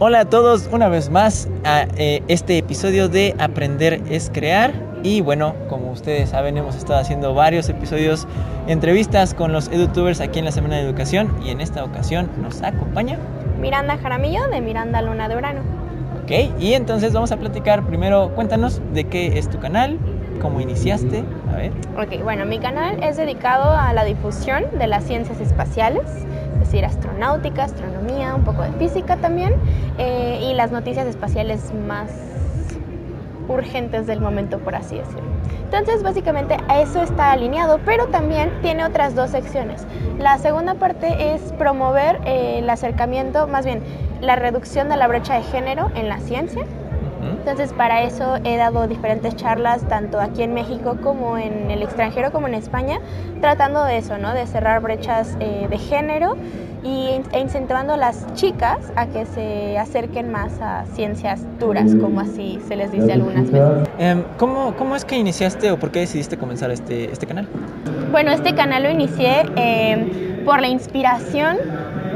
Hola a todos, una vez más a eh, este episodio de Aprender es Crear. Y bueno, como ustedes saben, hemos estado haciendo varios episodios, entrevistas con los edutubers aquí en la Semana de Educación. Y en esta ocasión nos acompaña Miranda Jaramillo de Miranda Luna de Urano. Ok, y entonces vamos a platicar primero, cuéntanos de qué es tu canal, cómo iniciaste, a ver. Ok, bueno, mi canal es dedicado a la difusión de las ciencias espaciales, es decir, astronáutica, astronomía, un poco de física también, eh, y las noticias espaciales más urgentes del momento, por así decirlo. Entonces, básicamente a eso está alineado, pero también tiene otras dos secciones. La segunda parte es promover eh, el acercamiento, más bien la reducción de la brecha de género en la ciencia. Entonces, para eso he dado diferentes charlas, tanto aquí en México como en el extranjero, como en España, tratando de eso, ¿no? De cerrar brechas eh, de género y, e incentivando a las chicas a que se acerquen más a ciencias duras, como así se les dice algunas veces. Em, ¿cómo, ¿Cómo es que iniciaste o por qué decidiste comenzar este, este canal? Bueno, este canal lo inicié eh, por la inspiración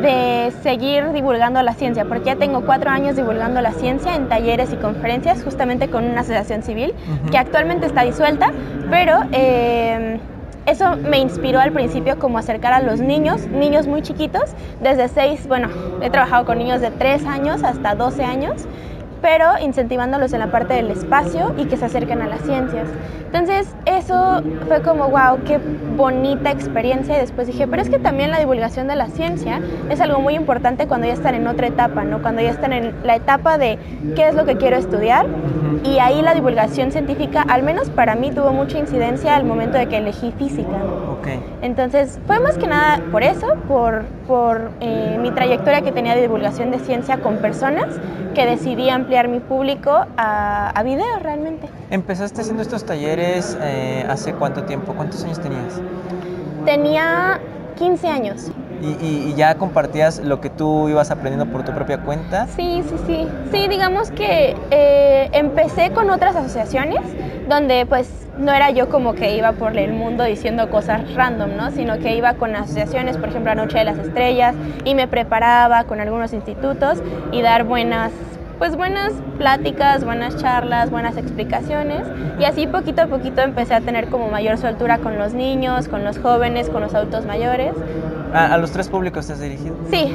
de seguir divulgando la ciencia, porque ya tengo cuatro años divulgando la ciencia en talleres y conferencias, justamente con una asociación civil que actualmente está disuelta, pero eh, eso me inspiró al principio como acercar a los niños, niños muy chiquitos, desde seis, bueno, he trabajado con niños de tres años hasta 12 años pero incentivándolos en la parte del espacio y que se acerquen a las ciencias. Entonces, eso fue como, wow, qué bonita experiencia. Y después dije, pero es que también la divulgación de la ciencia es algo muy importante cuando ya están en otra etapa, ¿no? Cuando ya están en la etapa de qué es lo que quiero estudiar. Y ahí la divulgación científica, al menos para mí, tuvo mucha incidencia al momento de que elegí física. Okay. Entonces, fue más que nada por eso, por, por eh, mi trayectoria que tenía de divulgación de ciencia con personas que decidí ampliar mi público a, a video realmente. ¿Empezaste haciendo estos talleres eh, hace cuánto tiempo? ¿Cuántos años tenías? Tenía 15 años. ¿Y, y, y ya compartías lo que tú ibas aprendiendo por tu propia cuenta? Sí, sí, sí. Sí, digamos que eh, empecé con otras asociaciones donde pues no era yo como que iba por el mundo diciendo cosas random, ¿no? Sino que iba con asociaciones, por ejemplo, la Noche de las Estrellas, y me preparaba con algunos institutos y dar buenas pues buenas pláticas, buenas charlas, buenas explicaciones y así poquito a poquito empecé a tener como mayor soltura con los niños, con los jóvenes, con los adultos mayores. ¿A, a los tres públicos te has dirigido? Sí.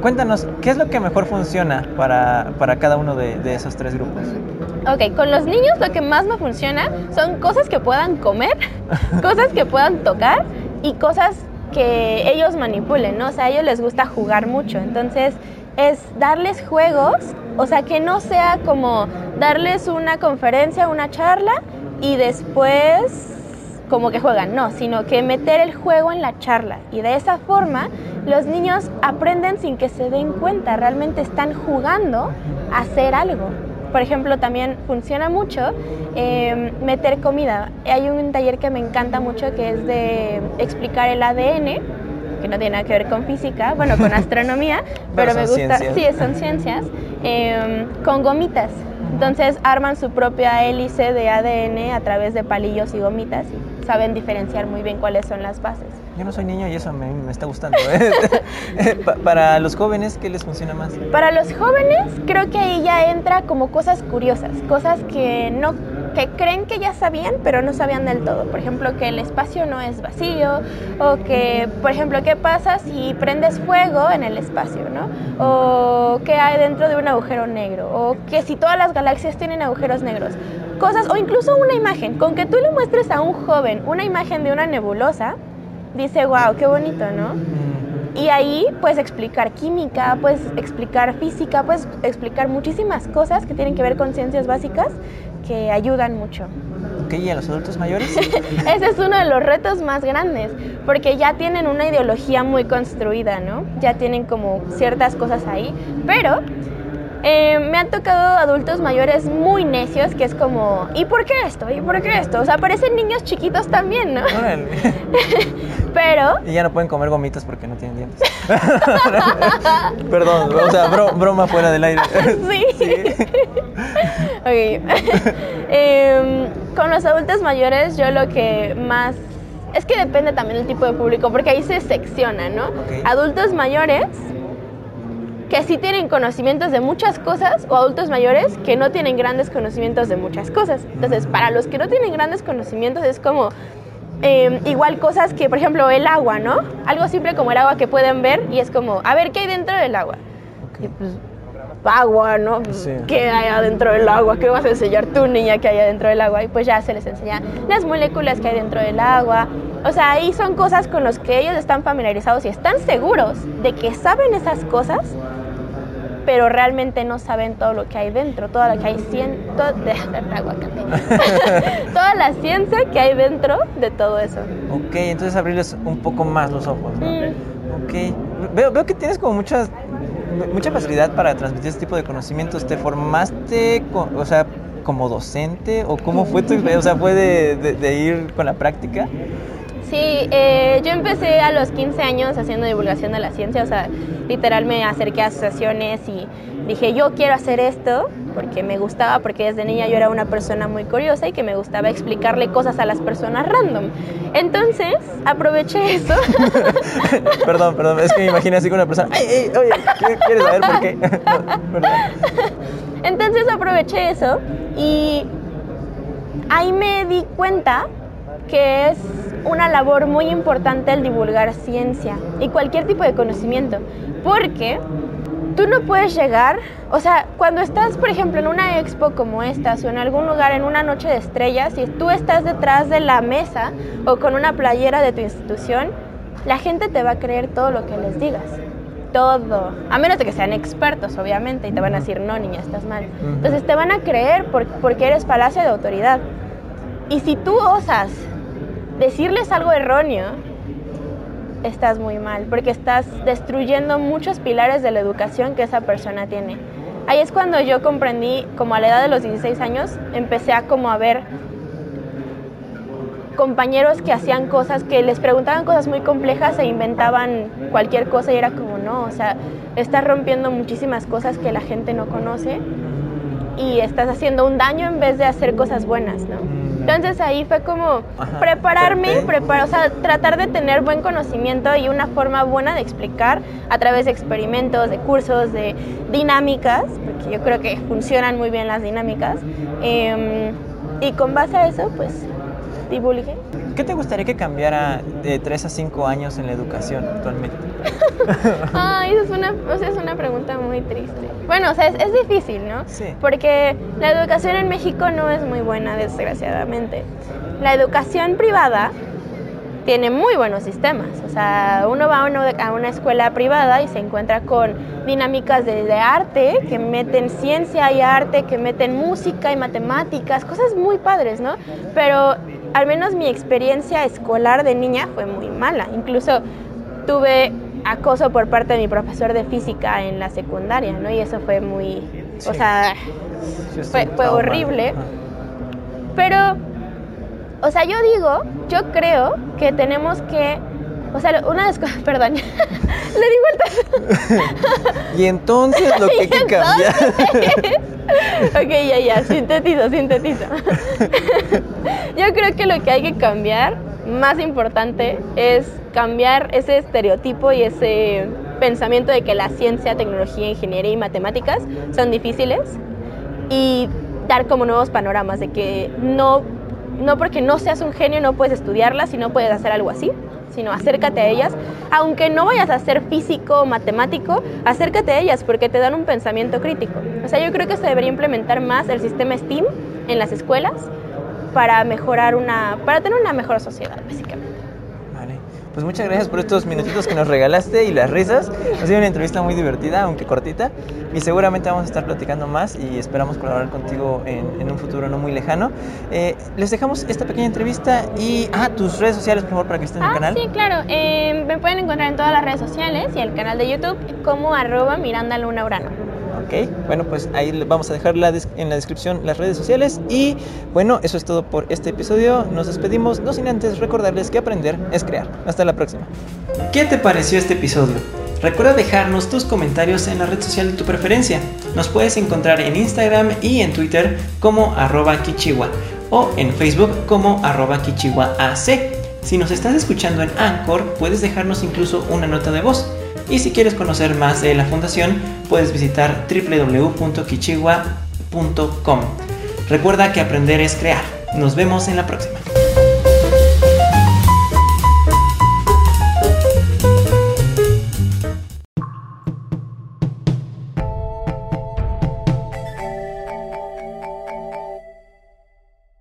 Cuéntanos, ¿qué es lo que mejor funciona para, para cada uno de, de, esos tres grupos? Ok, con los niños lo que más me funciona son cosas que puedan comer, cosas que puedan tocar y cosas que ellos manipulen, ¿no? O sea, a ellos les gusta jugar mucho, entonces es darles juegos, o sea, que no sea como darles una conferencia, una charla y después como que juegan, no, sino que meter el juego en la charla y de esa forma los niños aprenden sin que se den cuenta, realmente están jugando a hacer algo. Por ejemplo, también funciona mucho eh, meter comida. Hay un taller que me encanta mucho que es de explicar el ADN, que no tiene nada que ver con física, bueno, con astronomía, pero, pero me gusta, ciencias. sí, son ciencias, eh, con gomitas. Entonces arman su propia hélice de ADN a través de palillos y gomitas y saben diferenciar muy bien cuáles son las bases. Yo no soy niño y eso me, me está gustando. ¿eh? Para los jóvenes, ¿qué les funciona más? Para los jóvenes, creo que ahí ya entra como cosas curiosas, cosas que no que creen que ya sabían, pero no sabían del todo. Por ejemplo, que el espacio no es vacío, o que, por ejemplo, qué pasa si prendes fuego en el espacio, ¿no? O qué hay dentro de un agujero negro, o que si todas las galaxias tienen agujeros negros. Cosas, o incluso una imagen. Con que tú le muestres a un joven una imagen de una nebulosa, dice, wow, qué bonito, ¿no? Y ahí puedes explicar química, puedes explicar física, puedes explicar muchísimas cosas que tienen que ver con ciencias básicas que ayudan mucho. Ok, ¿y a los adultos mayores? Ese es uno de los retos más grandes, porque ya tienen una ideología muy construida, ¿no? Ya tienen como ciertas cosas ahí, pero eh, me han tocado adultos mayores muy necios que es como, ¿y por qué esto? ¿Y por qué esto? O sea, parecen niños chiquitos también, ¿no? Pero... Y ya no pueden comer gomitas porque no tienen dientes. Perdón, o sea, bro, broma fuera del aire. sí. sí. ok. eh, con los adultos mayores yo lo que más... Es que depende también del tipo de público, porque ahí se secciona, ¿no? Okay. Adultos mayores que sí tienen conocimientos de muchas cosas o adultos mayores que no tienen grandes conocimientos de muchas cosas. Entonces, para los que no tienen grandes conocimientos es como em, igual cosas que, por ejemplo, el agua, ¿no? Algo simple como el agua que pueden ver y es como, a ver, ¿qué hay dentro del agua? Y pues, agua, ¿no? ¿Qué hay adentro del agua? ¿Qué vas a enseñar tú, niña, que hay adentro del agua? Y pues ya se les enseña las moléculas que hay dentro del agua. O sea, ahí son cosas con las que ellos están familiarizados y están seguros de que saben esas cosas pero realmente no saben todo lo que hay dentro, toda lo que hay toda la ciencia que hay dentro de todo eso. Ok, entonces abrirles un poco más los ojos, ¿no? Mm. Ok, veo, veo que tienes como muchas, mucha facilidad para transmitir este tipo de conocimientos. ¿Te formaste, o sea, como docente o cómo fue tu, o sea, fue de ir con la práctica? Sí, eh, yo empecé a los 15 años haciendo divulgación de la ciencia, o sea, literal me acerqué a asociaciones y dije, yo quiero hacer esto porque me gustaba, porque desde niña yo era una persona muy curiosa y que me gustaba explicarle cosas a las personas random. Entonces, aproveché eso. perdón, perdón, es que me imagino así con una persona, ¡ay, oye, ¿quieres saber por qué? Entonces aproveché eso y ahí me di cuenta que es una labor muy importante el divulgar ciencia y cualquier tipo de conocimiento, porque tú no puedes llegar, o sea, cuando estás, por ejemplo, en una expo como esta o en algún lugar en una noche de estrellas y tú estás detrás de la mesa o con una playera de tu institución, la gente te va a creer todo lo que les digas. Todo. A menos de que sean expertos, obviamente, y te van a decir, no, niña, estás mal. Entonces te van a creer porque eres palacio de autoridad. Y si tú osas decirles algo erróneo, estás muy mal, porque estás destruyendo muchos pilares de la educación que esa persona tiene. Ahí es cuando yo comprendí, como a la edad de los 16 años, empecé a como a ver compañeros que hacían cosas, que les preguntaban cosas muy complejas e inventaban cualquier cosa y era como, no, o sea, estás rompiendo muchísimas cosas que la gente no conoce y estás haciendo un daño en vez de hacer cosas buenas, ¿no? Entonces ahí fue como prepararme, o sea, tratar de tener buen conocimiento y una forma buena de explicar a través de experimentos, de cursos, de dinámicas, porque yo creo que funcionan muy bien las dinámicas. Em, y con base a eso, pues divulgué. ¿Qué te gustaría que cambiara de 3 a 5 años en la educación actualmente? Ay, esa es una, es una pregunta muy triste. Bueno, o sea, es, difícil, ¿no? Sí. Porque la educación en México no es muy buena, desgraciadamente. La educación privada tiene muy buenos sistemas. O sea, uno va a una, escuela privada y se encuentra con dinámicas de, de, arte que meten ciencia y arte, que meten música y matemáticas, cosas muy padres, ¿no? Pero al menos mi experiencia escolar de niña fue muy mala. Incluso tuve acoso por parte de mi profesor de física en la secundaria, ¿no? Y eso fue muy, o sea, fue, fue horrible. Pero, o sea, yo digo, yo creo que tenemos que, o sea, una de las cosas, perdón, le di vueltas. y entonces lo que hay que cambiar. ok, ya, ya, sintetizo, sintetizo. yo creo que lo que hay que cambiar, más importante, es cambiar ese estereotipo y ese pensamiento de que la ciencia, tecnología, ingeniería y matemáticas son difíciles y dar como nuevos panoramas de que no, no porque no seas un genio no puedes estudiarlas y no puedes hacer algo así, sino acércate a ellas. Aunque no vayas a ser físico o matemático, acércate a ellas porque te dan un pensamiento crítico. O sea, yo creo que se debería implementar más el sistema STEAM en las escuelas para mejorar una, para tener una mejor sociedad, básicamente. Pues muchas gracias por estos minutitos que nos regalaste y las risas. Ha sido una entrevista muy divertida, aunque cortita. Y seguramente vamos a estar platicando más y esperamos colaborar contigo en, un futuro no muy lejano. Eh, les dejamos esta pequeña entrevista y, ah, tus redes sociales, por favor, para que estén en el ah, canal. Sí, claro. Eh, me pueden encontrar en todas las redes sociales y el canal de YouTube como arroba Miranda Luna Urano. Bueno, pues ahí vamos a dejar en la descripción las redes sociales. Y bueno, eso es todo por este episodio. Nos despedimos, no sin antes recordarles que aprender es crear. Hasta la próxima. ¿Qué te pareció este episodio? Recuerda dejarnos tus comentarios en la red social de tu preferencia. Nos puedes encontrar en Instagram y en Twitter como arroba kichiwa o en Facebook como arroba kichiwaac. Si nos estás escuchando en Anchor, puedes dejarnos incluso una nota de voz. Y si quieres conocer más de la fundación, puedes visitar www.kichigua.com. Recuerda que aprender es crear. Nos vemos en la próxima.